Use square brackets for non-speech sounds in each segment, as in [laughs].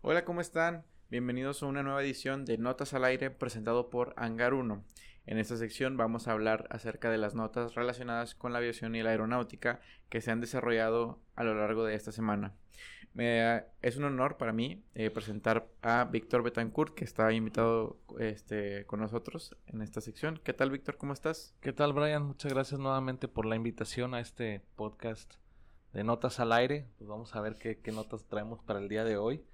Hola, ¿cómo están? Bienvenidos a una nueva edición de Notas al Aire presentado por Hangar 1. En esta sección vamos a hablar acerca de las notas relacionadas con la aviación y la aeronáutica que se han desarrollado a lo largo de esta semana. es un honor para mí eh, presentar a Víctor Betancourt, que está invitado este, con nosotros en esta sección. ¿Qué tal, Víctor? ¿Cómo estás? ¿Qué tal, Brian? Muchas gracias nuevamente por la invitación a este podcast de Notas al Aire. Pues vamos a ver qué notas traemos para el día de hoy.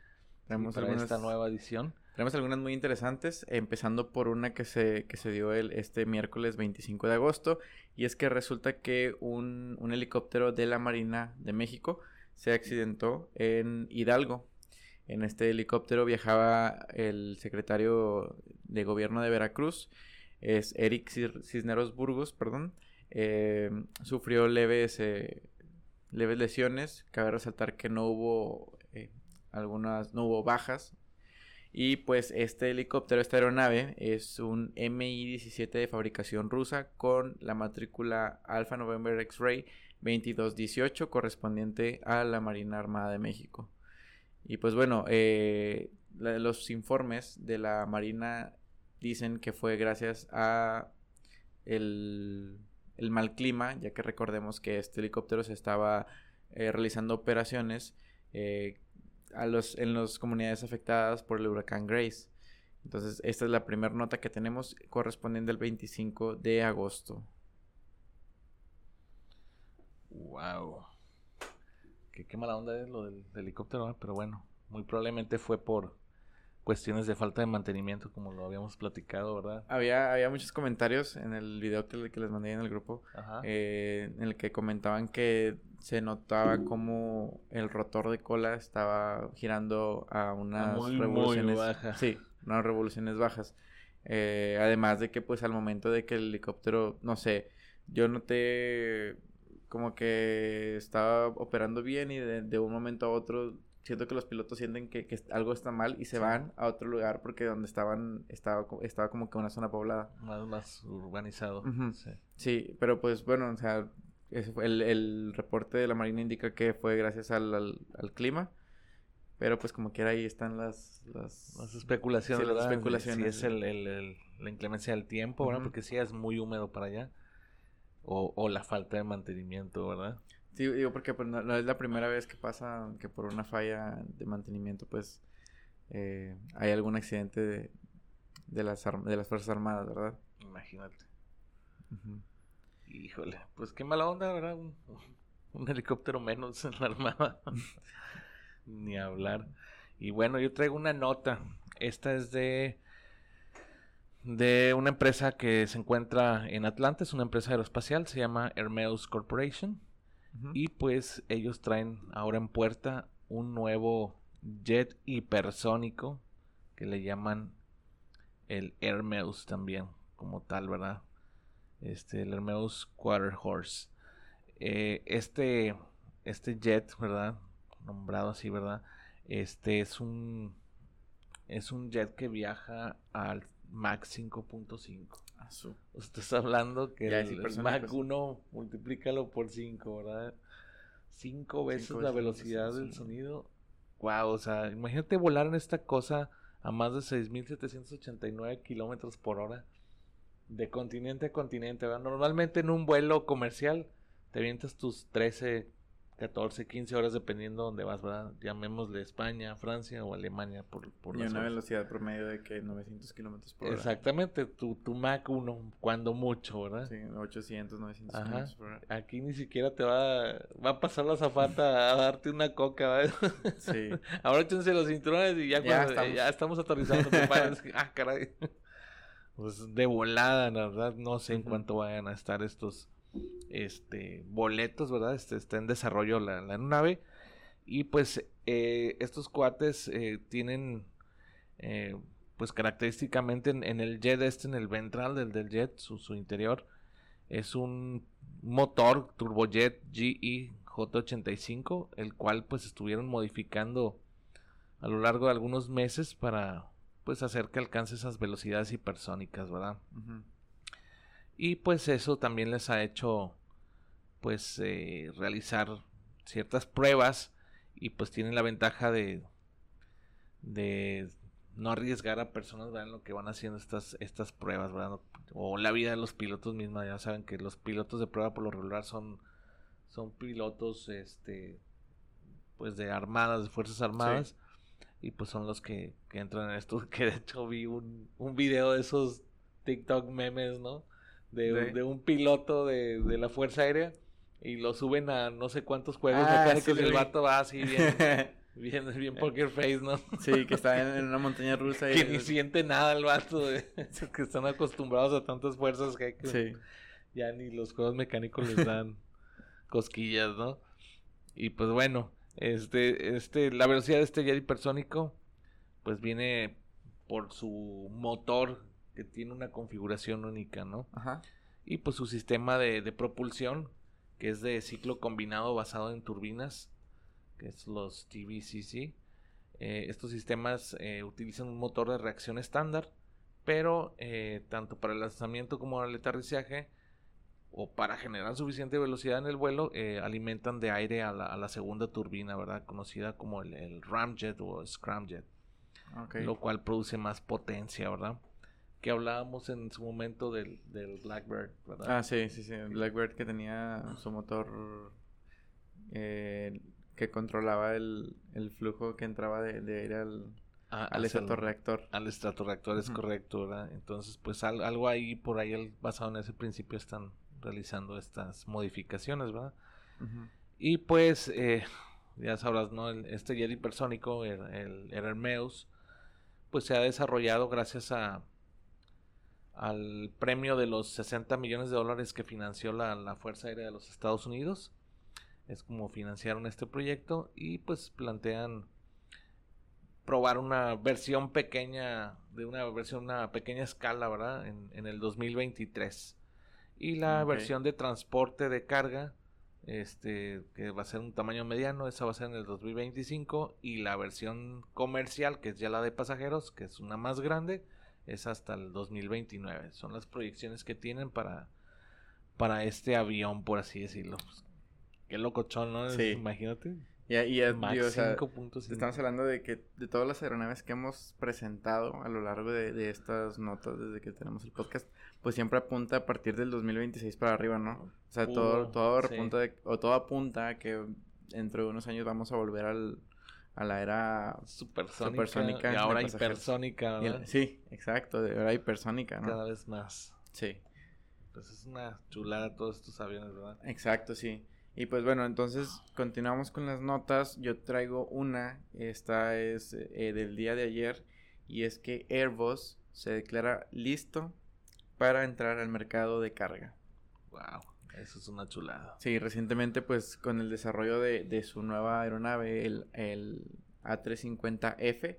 Tenemos para esta nueva edición. Tenemos algunas muy interesantes, empezando por una que se, que se dio el, este miércoles 25 de agosto, y es que resulta que un, un helicóptero de la Marina de México se accidentó en Hidalgo. En este helicóptero viajaba el secretario de gobierno de Veracruz, es Eric Cisneros Burgos, perdón. Eh, sufrió leves, eh, leves lesiones. Cabe resaltar que no hubo algunas, no hubo bajas. Y pues este helicóptero, esta aeronave, es un MI-17 de fabricación rusa con la matrícula Alpha November X-Ray 2218 correspondiente a la Marina Armada de México. Y pues bueno, eh, los informes de la Marina dicen que fue gracias a el, mal clima, ya que recordemos que este helicóptero se estaba eh, realizando operaciones eh, a los, en las comunidades afectadas por el huracán Grace. Entonces, esta es la primera nota que tenemos correspondiente al 25 de agosto. Wow. Qué, qué mala onda es lo del, helicóptero, pero bueno, muy probablemente fue por cuestiones de falta de mantenimiento, como lo habíamos platicado, ¿verdad? Había, había muchos comentarios en el video que, les mandé en el grupo, eh, en el que comentaban que se notaba como el rotor de cola estaba girando a unas revoluciones bajas. Sí, unas revoluciones bajas. Eh, además de que pues al momento de que el helicóptero, no sé, yo noté como que estaba operando bien y de un momento a otro siento que los pilotos sienten que, algo está mal y se van a otro lugar porque donde estaban estaba, estaba como que una zona poblada. Más, más urbanizado. sí. pero pues bueno, o sea, el, el, reporte de la Marina indica que fue gracias al, al, clima. Pero pues como quiera ahí están las... Las, especulaciones, las especulaciones. Si es el, la inclemencia del tiempo, ¿verdad? Porque si es muy húmedo para allá. O, o la falta de mantenimiento, ¿verdad? Sí, digo porque pues, no, es la primera vez que pasa que por una falla de mantenimiento pues eh, hay algún accidente de, de, las de las Fuerzas Armadas, ¿verdad? Imagínate. Híjole, pues qué mala onda, ¿verdad? Un, helicóptero menos en la Armada. [laughs] Ni hablar. Y bueno, yo traigo una nota. Esta es de de una empresa que se encuentra en Atlanta, es una empresa aeroespacial, se llama Hermeus Corporation. Y pues ellos traen ahora en puerta un nuevo jet hipersónico que le llaman el Hermeus también, como tal, ¿verdad? Este, el Hermeus Quarter Horse. Eh, este, este jet, ¿verdad? Nombrado así, ¿verdad? Este es un es un jet que viaja al Mach 5.5. Usted está hablando que el, Mach 1 multiplícalo por 5, ¿verdad? 5 veces la velocidad del sonido. Wow, o sea, imagínate volar en esta cosa a más de 6.789 kilómetros por hora de continente a continente. ¿verdad? Normalmente en un vuelo comercial te avientas tus 13, 14, 15 horas dependiendo de dónde vas, ¿verdad? Llamémosle España, Francia o Alemania por, por Y una velocidad promedio de que 900 kilómetros por hora. Exactamente, tu, tu Mac 1, cuando mucho, ¿verdad? Sí, 800, 900 kilómetros por hora. Aquí ni siquiera te va, va a pasar la zafata a darte una coca, ¿verdad? Sí. [laughs] Ahora échense los cinturones y ya, ya, estamos. aterrizando. [laughs] [laughs] ah, caray. Pues de volada, la verdad, no sé en cuánto vayan a estar estos este, boletos, ¿verdad? Este, está en desarrollo la, la nave. Y pues eh, estos cuates eh, tienen, eh, pues característicamente en, el jet este, en el ventral del, del jet, su, su, interior, es un motor turbojet GE J85, el cual pues estuvieron modificando a lo largo de algunos meses para pues hacer que alcance esas velocidades hipersónicas, ¿verdad? Y pues eso también les ha hecho pues eh, realizar ciertas pruebas y pues tienen la ventaja de de no arriesgar a personas ¿verdad? en lo que van haciendo estas, estas pruebas, ¿verdad? O la vida de los pilotos misma, ya saben que los pilotos de prueba por lo regular son, son pilotos este pues de armadas, de fuerzas armadas, y pues son los que, que, entran en esto, [laughs] que de hecho vi un, un video de esos TikTok memes, ¿no? De, de un piloto de, de la Fuerza Aérea y lo suben a no sé cuántos juegos Ah, mecánicos sí, y el vato va así bien, [laughs] bien, bien poker face, ¿no? sí, que está en, una montaña rusa. y- que ni siente nada el vato, [laughs] de- esos que están acostumbrados a tantas fuerzas que, que Sí, ya ni los juegos mecánicos les dan [laughs] cosquillas, ¿no? Y pues bueno, este, este, la velocidad de este jet hipersónico, pues viene por su motor que tiene una configuración única, ¿no? ajá. Y pues su sistema de, de propulsión, que es de ciclo combinado basado en turbinas, que es los TVCC. Eh, estos sistemas eh, utilizan un motor de reacción estándar, pero eh, tanto para el lanzamiento como el aterrizaje, o para generar suficiente velocidad en el vuelo, eh, alimentan de aire a la, a la segunda turbina, ¿verdad? Conocida como el, el ramjet o scramjet lo cual produce más potencia, ¿verdad? Que hablábamos en su momento del, del Blackbird, ¿verdad? Ah, sí, sí, sí. Blackbird que tenía su motor eh, que controlaba el, el flujo que entraba de, de aire al, Ah, al estratorreactor. Al estratorreactor es correcto, ¿verdad? Entonces, pues al- algo ahí, por ahí, el- basado en ese principio, están realizando estas modificaciones, ¿verdad? Y pues, eh, ya sabrás, ¿no? El- este jet hipersónico, el, el, el Hermeus, pues se ha desarrollado gracias a al premio de los 60 millones de dólares que financió la, la Fuerza Aérea de los Estados Unidos. Es como financiaron este proyecto y pues plantean probar una versión pequeña, de una versión, una pequeña escala, ¿verdad? En, en el 2023. Y la versión de transporte de carga, este, que va a ser un tamaño mediano, esa va a ser en el 2025. Y la versión comercial, que es ya la de pasajeros, que es una más grande, es hasta el 2029. Son las proyecciones que tienen para, para este avión, por así decirlo. Pues, qué locochón, ¿no? Sí. Imagínate. Y, y ya, Mach digo, o sea, 5.5. estamos hablando de que de todas las aeronaves que hemos presentado a lo largo de, de estas notas desde que tenemos el podcast, pues siempre apunta a partir del 2026 para arriba, ¿no? O sea, todo, todo sí. repunta de- o todo apunta a que dentro de unos años vamos a volver al, a la era... supersónica, supersónica y de ahora hipersónica, y el- ¿verdad? sí, exacto, de era hipersónica, ¿no? cada vez más. Sí. Pues es una chulada todos estos aviones, ¿verdad? Exacto, sí. Y pues bueno, entonces continuamos con las notas. Yo traigo una, esta es eh, del día de ayer, y es que Airbus se declara listo para entrar al mercado de carga. Wow, eso es una chulada. Sí, recientemente pues con el desarrollo de, de su nueva aeronave, el, el A350F,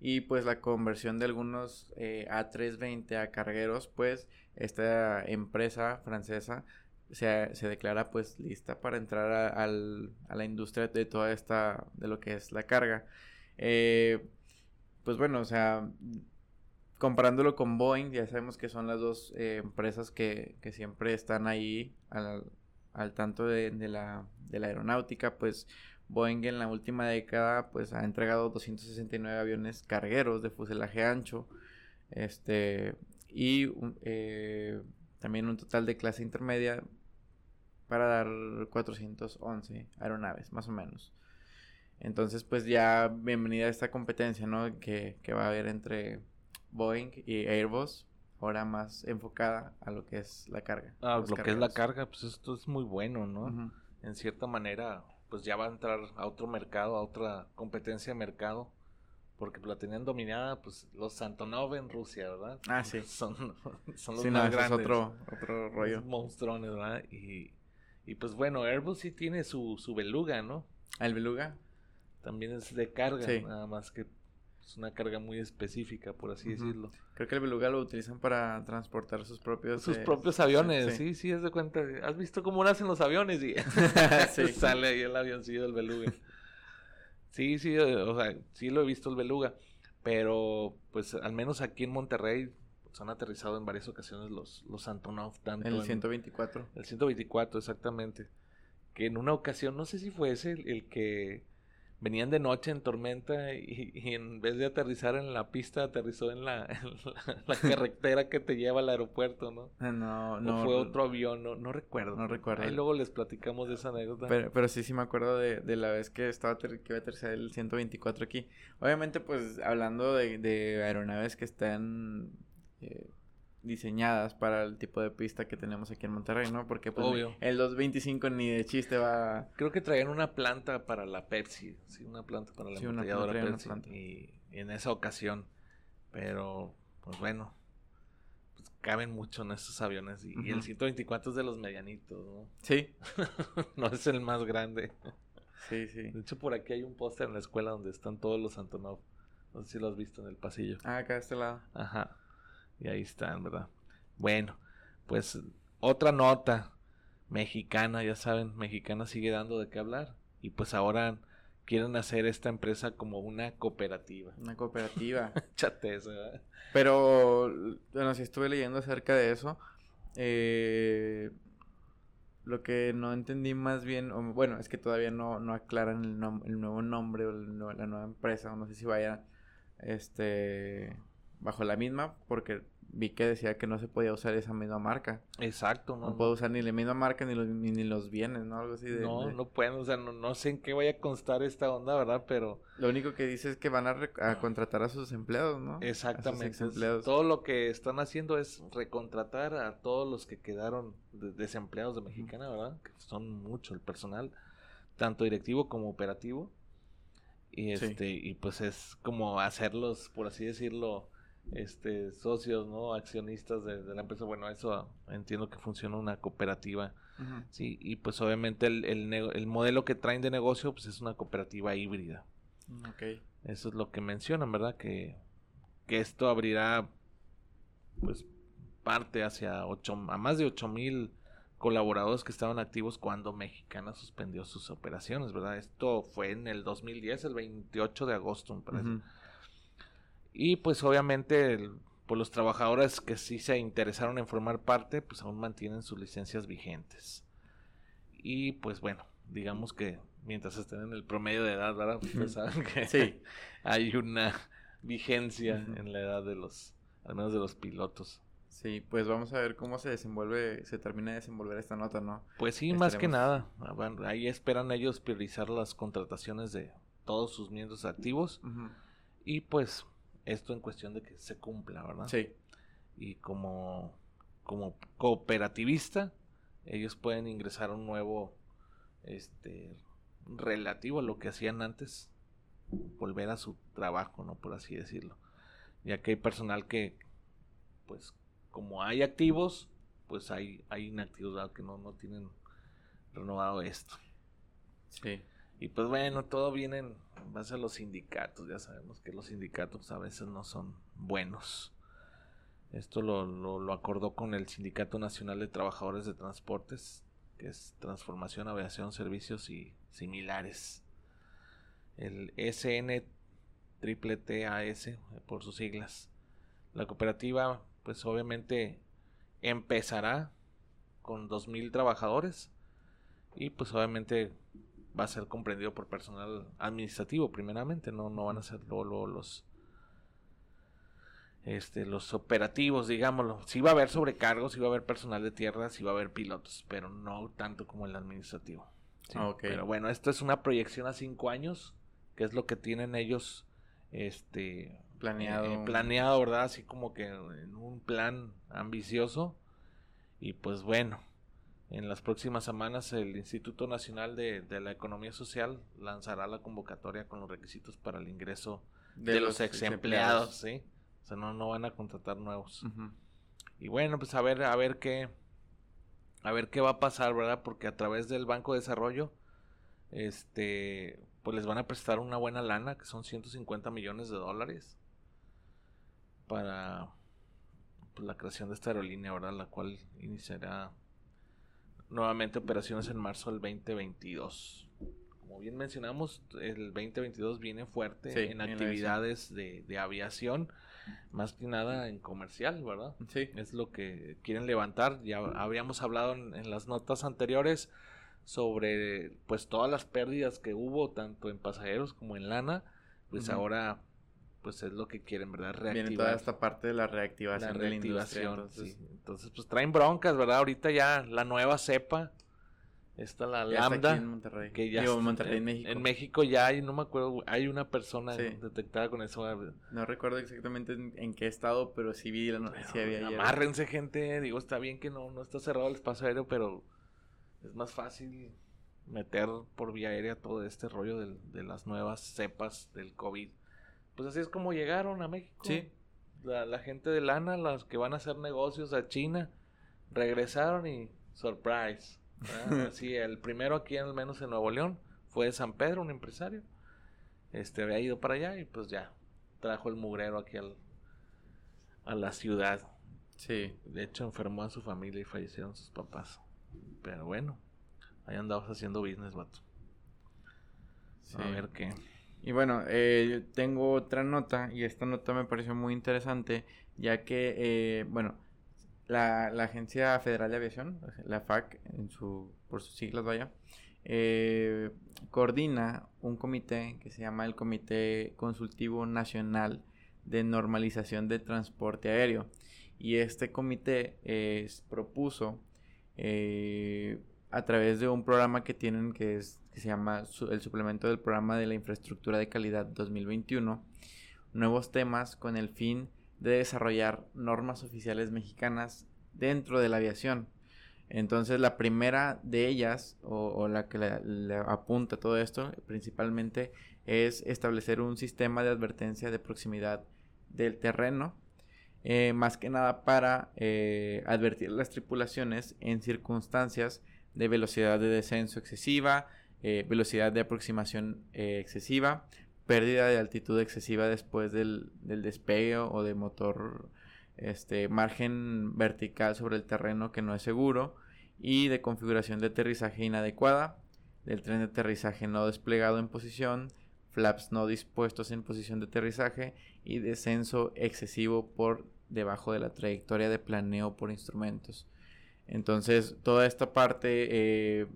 y pues la conversión de algunos eh, A320 a cargueros, pues esta empresa francesa se, se declara pues lista para entrar a, al- a la industria de toda esta, de lo que es la carga. Eh, pues bueno, o sea, comparándolo con Boeing, ya sabemos que son las dos eh, empresas que, que siempre están ahí al, al tanto de, de la, de la aeronáutica, pues Boeing en la última década pues ha entregado 269 aviones cargueros de fuselaje ancho, este, y eh, también un total de clase intermedia para dar 411 aeronaves, más o menos. Entonces, pues ya bienvenida a esta competencia, ¿no? Que, que va a haber entre Boeing y Airbus, ahora más enfocada a lo que es la carga. Ah, lo que es la carga, pues esto es muy bueno, ¿no? En cierta manera, pues ya va a entrar a otro mercado, a otra competencia de mercado. Porque la tenían dominada, pues, los Antonov en Rusia, ¿verdad? Ah, sí. [laughs] Son, son los Sí, no, más eso grandes. es otro, otro rollo. Monstruones, ¿verdad? Y, y pues bueno, Airbus sí tiene su, su beluga, ¿no? ¿El beluga? También es de carga, Sí. nada más que es una carga muy específica, por así decirlo. Creo que el beluga lo utilizan para transportar sus propios... Sus eh, propios aviones, sí. sí, sí, es de cuenta. ¿Has visto cómo nacen los aviones? Y [laughs] [laughs] Sí. sale ahí el avioncillo del beluga. Sí, sí, eh, o sea, sí lo he visto el beluga, pero pues al menos aquí en Monterrey pues, han aterrizado en varias ocasiones los, los Antonov, tanto El en- 124. el 124, exactamente. Que en una ocasión, no sé si fue ese el, el que venían de noche en tormenta y, y en vez de aterrizar en la pista, aterrizó en la, [laughs] en la, la carretera que te lleva al aeropuerto, ¿no? Ah, No, O no. fue otro avión, no, no recuerdo. No recuerdo. Ahí luego les platicamos de esa anécdota. Pero, pero sí, sí me acuerdo de, de la vez que estaba que iba a aterrizar el 124 aquí. Obviamente, pues, hablando de, de aeronaves que están eh, diseñadas para el tipo de pista que tenemos aquí en Monterrey, ¿no? Porque, pues, Obvio. el 225 ni de chiste va... Creo que traían una planta para la Pepsi, sí, una planta para la Sí, una- una Pepsi. planta. Y, y en esa ocasión, pero pues bueno, pues caben mucho en estos aviones. Y, y el Ujú. 124 es de los medianitos, ¿no? Sí, [laughs] no es el más grande. sí, sí. De hecho, por aquí hay un póster en la escuela donde están todos los Antonov. No sé si lo has visto en el pasillo. Ah, acá de este lado. Ajá. Y ahí están, ¿verdad? Bueno, pues otra nota mexicana, ya saben, mexicana sigue dando de qué hablar. Y pues ahora quieren hacer esta empresa como una cooperativa. Una cooperativa. [laughs] Chateza, ¿verdad? Pero, bueno, sí estuve leyendo acerca de eso. Eh, lo que no entendí más bien, o, bueno, es que todavía no, no aclaran el, nom- el nuevo nombre o el la nueva empresa, o no sé si vaya este, bajo la misma, porque vi que decía que no se podía usar esa misma marca. Exacto, No, ¿no? puedo usar ni la misma marca ni los, ni, ni los bienes, ¿no? Algo así de... no, de- no pueden, o sea, no, no sé en qué vaya a constar esta onda, ¿verdad? Pero Lo único que dice es que van a, a contratar a sus empleados, ¿no? Sus exactamente. exempleados. Todo lo que están haciendo es recontratar a todos los que quedaron de- desempleados de Mexicana, ¿verdad? Que son mucho el personal, tanto directivo como operativo. Y Sí. este, y pues es como hacerlos, por así decirlo, este socios, ¿no? Accionistas de, de la empresa. Bueno, eso entiendo que funciona una cooperativa. Sí, y pues obviamente el, el, el modelo que traen de negocio pues es una cooperativa híbrida. Ok. Eso es lo que mencionan, ¿verdad? Que, que esto abrirá pues parte hacia ocho, a más de 8 mil colaboradores que estaban activos cuando Mexicana suspendió sus operaciones, ¿verdad? Esto fue en el 2010, el 28 de agosto, me parece. Ujú. Y pues obviamente el- pues los trabajadores que sí se interesaron en formar parte, pues aún mantienen sus licencias vigentes. Y pues bueno, digamos que mientras estén en el promedio de edad, ¿verdad? Ustedes saben que Sí. [laughs] hay una vigencia en la edad de los, al menos de los pilotos. Sí, pues vamos a ver cómo se desenvuelve, se termina de desenvolver esta nota, ¿no? Pues sí, más que nada, ah, ahí esperan ellos priorizar las contrataciones de todos sus miembros activos y pues esto en cuestión de que se cumpla, ¿verdad? Sí. y como, como cooperativista ellos pueden ingresar a un nuevo este relativo a lo que hacían antes volver a su trabajo no por así decirlo ya que hay personal que pues como hay activos pues hay hay inactivos ¿verdad? que no no tienen renovado esto Sí. Y pues bueno, todo viene en base a los sindicatos. Ya sabemos que los sindicatos a veces no son buenos. Esto lo, lo, acordó con el Sindicato Nacional de Trabajadores de Transportes, que es Transformación, Aviación, Servicios y similares. El SN triple TAS, eh, por sus siglas. La cooperativa, pues obviamente empezará con 2.000 trabajadores y pues obviamente va a ser comprendido por personal administrativo primeramente, no, no van a ser luego, luego los este, los operativos, digámoslo. Sí va a haber sobrecargos, sí va a haber personal de tierra, sí va a haber pilotos, pero no tanto como el administrativo. Sí, Ah. Pero bueno, esto es una proyección a cinco años, que es lo que tienen ellos este Planeado. eh, planeado, ¿verdad? Así como que en un plan ambicioso. Y pues bueno, en las próximas semanas el Instituto Nacional de, de la Economía Social lanzará la convocatoria con los requisitos para el ingreso de, los, ex empleados, ¿sí? O sea, no, no van a contratar nuevos. Y bueno, pues a ver, a ver qué, a ver qué va a pasar, ¿verdad? Porque a través del Banco de Desarrollo, este, pues les van a prestar una buena lana, que son 150 millones de dólares, para pues, la creación de esta aerolínea, ¿verdad? La cual iniciará nuevamente operaciones en marzo del 2022. Como bien mencionamos, el 2022 viene fuerte Sí, en actividades de, de aviación, más que nada en comercial, ¿verdad? Sí. Es lo que quieren levantar. Ya habíamos hablado en, en las notas anteriores sobre pues todas las pérdidas que hubo tanto en pasajeros como en lana, pues ahora pues es lo que quieren, ¿verdad? Reactivar. Viene toda esta parte de la reactivación. La reactivación, entonces... Sí. entonces pues traen broncas, ¿verdad? Ahorita ya la nueva cepa Está la Lambda. en Monterrey. Que ya en Monterrey, en México. En México ya hay, no me acuerdo, hay una persona detectada con eso. No recuerdo exactamente en, qué estado, pero sí vi la noticia. Había amárrense, gente. Digo, está bien que no, no está cerrado el espacio aéreo, pero es más fácil meter por vía aérea todo este rollo de las nuevas cepas del COVID. Pues así es como llegaron a México. Sí. La, la gente de lana, las que van a hacer negocios a China, regresaron y surprise [laughs] sí, el primero aquí, al menos en Nuevo León, fue de San Pedro, un empresario. Este había ido para allá y pues ya trajo el mugrero aquí al, a la ciudad. Sí. De hecho, enfermó a su familia y fallecieron sus papás. Pero bueno, ahí andamos haciendo business, vato. A ver qué. Y bueno, eh, tengo otra nota y esta nota me pareció muy interesante, ya que, eh, bueno, la, Agencia Federal de Aviación, la FAC, en su, por sus siglas vaya, eh, coordina un comité que se llama el Comité Consultivo Nacional de Normalización de Transporte Aéreo. Y este comité propuso eh, a través de un programa que tienen que, es, que se llama el suplemento del programa de la infraestructura de calidad 2021, nuevos temas con el fin de desarrollar normas oficiales mexicanas dentro de la aviación. Entonces la primera de ellas, o, la que le, apunta todo esto, principalmente es establecer un sistema de advertencia de proximidad del terreno, eh, más que nada para eh, advertir las tripulaciones en circunstancias de velocidad de descenso excesiva, eh, velocidad de aproximación excesiva, pérdida de altitud excesiva después del, despegue o de motor, este, margen vertical sobre el terreno que no es seguro y de configuración de aterrizaje inadecuada, del tren de aterrizaje no desplegado en posición, flaps no dispuestos en posición de aterrizaje y descenso excesivo por debajo de la trayectoria de planeo por instrumentos. Entonces, toda esta parte eh,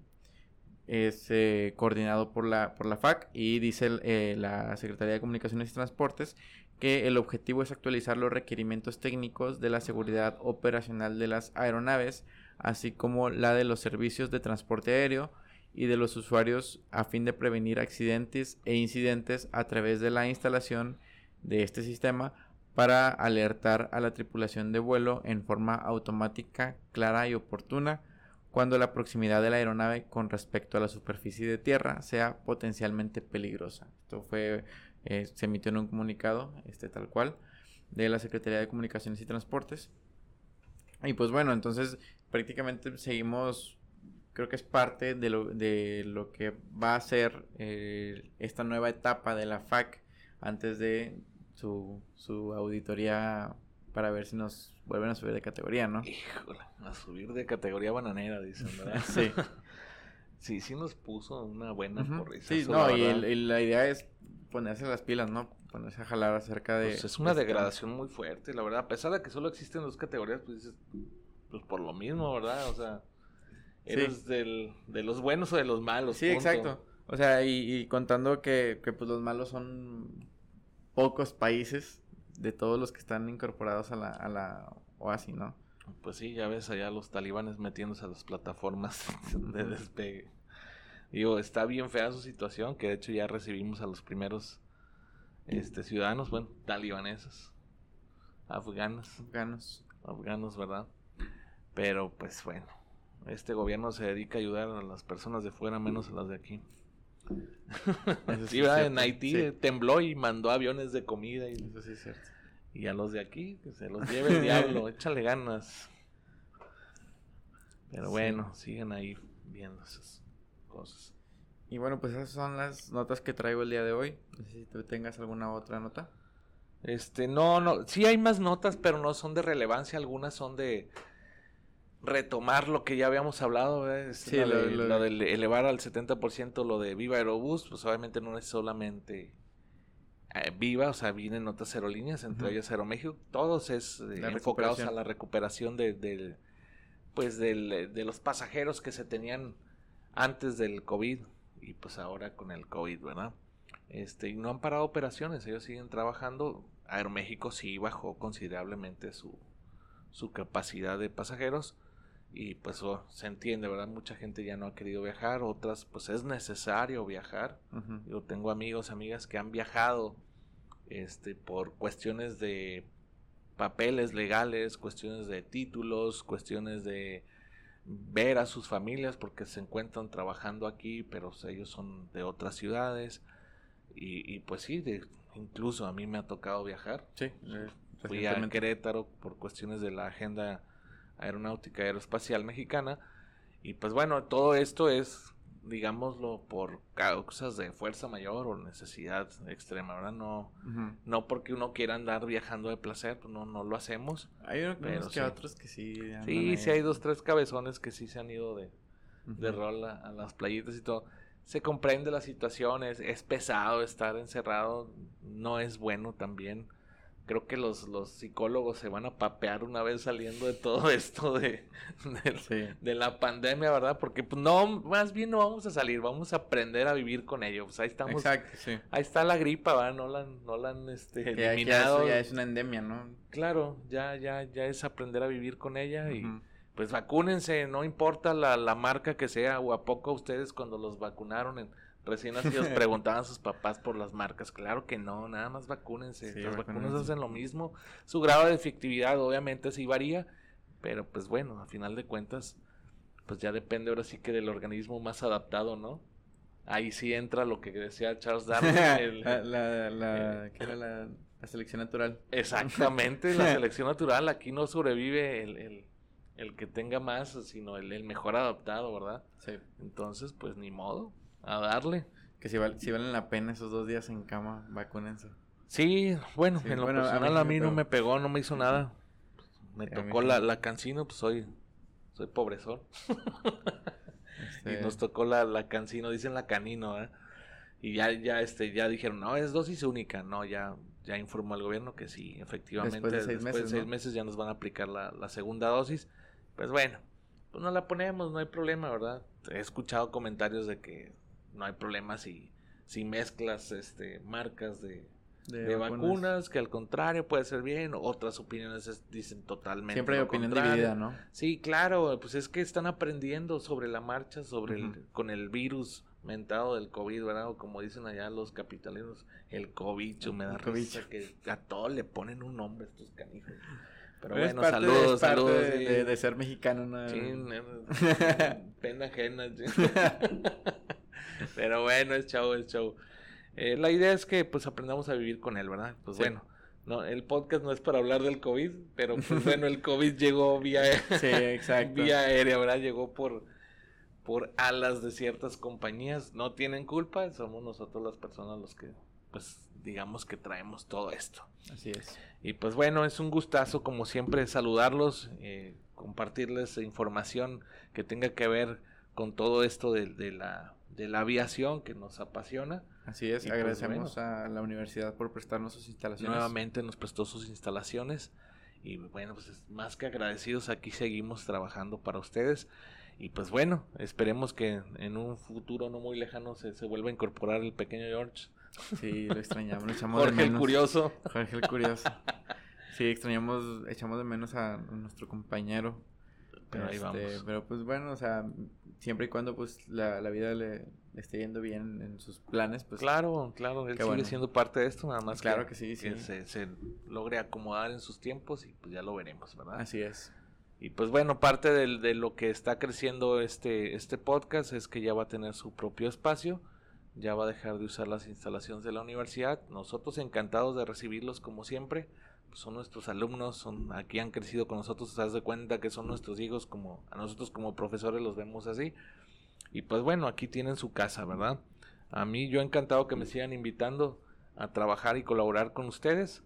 es eh, coordinado por la, por la FAC y dice eh, la Secretaría de Comunicaciones y Transportes que el objetivo es actualizar los requerimientos técnicos de la seguridad operacional de las aeronaves, así como la de los servicios de transporte aéreo y de los usuarios a fin de prevenir accidentes e incidentes a través de la instalación de este sistema para alertar a la tripulación de vuelo en forma automática, clara y oportuna cuando la proximidad de la aeronave con respecto a la superficie de tierra sea potencialmente peligrosa. Esto fue, eh, se emitió en un comunicado, este tal cual, de la Secretaría de Comunicaciones y Transportes. Y pues bueno, entonces prácticamente seguimos, creo que es parte de lo, de lo que va a ser eh, esta nueva etapa de la FAC antes de su, su auditoría para ver si nos vuelven a subir de categoría, ¿no? Híjole, a subir de categoría bananera, dicen, [laughs] ¿verdad? sí. [laughs] sí, sí nos puso una buena uh Sí, no, y, la idea es ponerse las pilas, ¿no? Ponerse a jalar acerca de... Pues es una degradación muy fuerte, la verdad. A pesar de que solo existen dos categorías, pues dices, pues por lo mismo, ¿verdad? O sea, eres del, de los buenos o de los malos. Sí, exacto. O sea, y, contando que, que pues los malos son pocos países de todos los que están incorporados a la, a la OASI, ¿no? Pues sí, ya ves allá los talibanes metiéndose a las plataformas [laughs] de despegue. Digo, está bien fea su situación, que de hecho ya recibimos a los primeros este, ciudadanos, bueno, talibaneses, afganos. Afganos. Afganos, ¿verdad? Pero pues bueno, este gobierno se dedica a ayudar a las personas de fuera menos a las de aquí. Sí, en Haití tembló y mandó aviones de comida. Y... Eso sí es cierto. Y a los de aquí, que se los lleve el [laughs] diablo, échale ganas. Pero bueno, siguen ahí viendo esas cosas. Y bueno, pues esas son las notas que traigo el día de hoy. No sé si tú tengas alguna otra nota. Este, no, no, sí hay más notas, pero no son de relevancia, algunas son de retomar lo que ya habíamos hablado, sí, lo, de, elevar al 70% lo de Viva Aerobús, pues obviamente no es solamente eh, viva, o sea, vienen otras aerolíneas, entre ellas Aeroméxico, todos es eh, enfocados a la recuperación de, pues de los pasajeros que se tenían antes del COVID y pues ahora con el COVID, ¿verdad? Este, y no han parado operaciones, ellos siguen trabajando. Aeroméxico sí bajó considerablemente su, su capacidad de pasajeros y pues oh, se entiende, ¿verdad? Mucha gente ya no ha querido viajar, otras pues es necesario viajar. Yo tengo amigos, amigas que han viajado este por cuestiones de papeles legales, cuestiones de títulos, cuestiones de ver a sus familias porque se encuentran trabajando aquí, pero ellos son de otras ciudades. Y, pues sí, incluso a mí me ha tocado viajar. Sí, eh, Fui a Querétaro por cuestiones de la agenda aeronáutica aeroespacial mexicana. Y pues bueno, todo esto es, digámoslo, por causas de fuerza mayor o necesidad extrema, ¿verdad? No, no porque uno quiera andar viajando de placer, pues no, no lo hacemos. Hay unos que otros que sí. Sí, sí hay dos, tres cabezones que sí se han ido de, de rol a, las playitas y todo se comprende la situación, es, es, pesado estar encerrado, no es bueno también creo que los, los psicólogos se van a papear una vez saliendo de todo [laughs] esto de, de, la pandemia, ¿verdad? Porque pues, no, más bien no vamos a salir, vamos a aprender a vivir con ello. Pues ahí estamos. Exacto, sí. Ahí está la gripa, ¿verdad? No la, no la han este, eliminado. Ya, es una endemia, ¿no? Claro, ya, ya, ya es aprender a vivir con ella y pues vacúnense, no importa la, la marca que sea, o a poco ustedes cuando los vacunaron en Recién [laughs] nacidos preguntaban a sus papás por las marcas. Claro que no, nada más vacúnense. las vacunas hacen lo mismo. Su grado de efectividad obviamente sí varía, pero pues bueno, a final de cuentas, pues ya depende ahora sí que del organismo más adaptado, ¿no? Ahí sí entra lo que decía Charles Darwin. [laughs] la, la, era la, selección natural. Exactamente, la [laughs] selección natural. Aquí no sobrevive el, el, que tenga más, sino el, el mejor adaptado, ¿verdad? Sí. Entonces, pues ni modo a darle. Que si, si valen la pena esos dos días en cama, vacúnense. Sí, bueno, en lo personal a mí, no me pegó, no me hizo nada. Me tocó la, la cancino, pues soy, soy pobrezón. [laughs] Y este nos tocó la, la cancino, dicen la canino, ¿eh? Y ya, ya, este, ya dijeron, no, es dosis única. No, ya, ya informó el gobierno que sí, efectivamente, después de seis, meses, meses, ya nos van a aplicar la, la segunda dosis. Pues bueno, pues no la ponemos, no hay problema, ¿verdad? He escuchado comentarios de que no hay problema si, si mezclas este, marcas de, de, vacunas. que al contrario puede ser bien, otras opiniones dicen totalmente. Siempre hay opinión dividida, ¿no? Sí, claro, pues es que están aprendiendo sobre la marcha, sobre el, con el virus mentado del COVID, ¿verdad? O como dicen allá los capitalinos, el COVID, me da risa que a todo le ponen un nombre estos canijos. Pero bueno, saludos, saludos. De, ser mexicano, ¿no? Sí, [laughs] pena ajena. [laughs] Pero bueno, es show, es show. Eh, la idea es que pues aprendamos a vivir con él, ¿verdad? Pues bueno, no, el podcast no es para hablar del COVID, pero pues [laughs] bueno, el COVID llegó vía, sí, exacto. vía aérea, ¿verdad? Llegó por, por alas de ciertas compañías. No tienen culpa, somos nosotros las personas los que, pues, digamos que traemos todo esto. Así es. Y pues bueno, es un gustazo como siempre saludarlos, eh, compartirles información que tenga que ver con todo esto de, de la de la aviación que nos apasiona. Así es, pues, agradecemos a la universidad por prestarnos sus instalaciones. Nuevamente nos prestó sus instalaciones y bueno, pues más que agradecidos aquí seguimos trabajando para ustedes. Y pues bueno, esperemos que en un futuro no muy lejano se, se vuelva a incorporar el pequeño George. Sí, lo extrañamos, lo [laughs] echamos Jorge el Curioso. Jorge el Curioso. Sí, extrañamos, echamos de menos a nuestro compañero. Pero ahí este, vamos. Pero pues bueno, o sea, siempre y cuando pues la, la vida le, esté yendo bien en sus planes, pues... Claro, claro, él sigue siendo parte de esto, nada más claro que, sí, que se, se, logre acomodar en sus tiempos y pues ya lo veremos, ¿verdad? Así es. Y pues bueno, parte de, de lo que está creciendo este, este podcast es que ya va a tener su propio espacio, ya va a dejar de usar las instalaciones de la universidad, nosotros encantados de recibirlos como siempre, son nuestros alumnos, son aquí han crecido con nosotros, se das de cuenta que son nuestros hijos como a nosotros como profesores los vemos así. Y pues bueno, aquí tienen su casa, ¿verdad? A mí yo encantado que me sigan invitando a trabajar y colaborar con ustedes.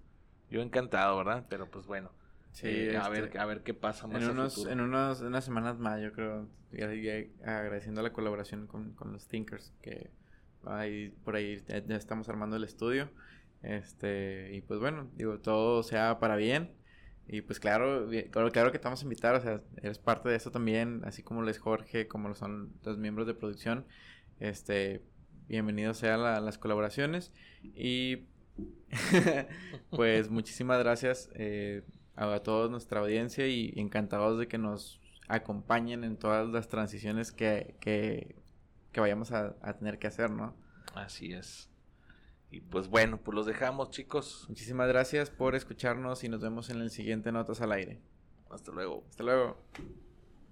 Yo encantado, ¿verdad? Pero pues bueno. Sí, eh, a ver este, a ver qué pasa más en unos en unos, unas semanas más yo creo agradeciendo la colaboración con, con los thinkers que ahí por ahí ya estamos armando el estudio este, y pues bueno, digo, todo sea para bien. Y pues claro, claro, claro que te vamos a invitar, o sea, eres parte de eso también, así como lo es Jorge, como lo son los miembros de producción. Este, bienvenidos sean las colaboraciones. Y [laughs] pues muchísimas gracias eh, a, toda nuestra audiencia y encantados de que nos acompañen en todas las transiciones que, que, vayamos a, tener que hacer, ¿no? Así es. Y pues bueno, pues los dejamos, chicos. Muchísimas gracias por escucharnos y nos vemos en el siguiente Notas al Aire. Hasta luego. Hasta luego.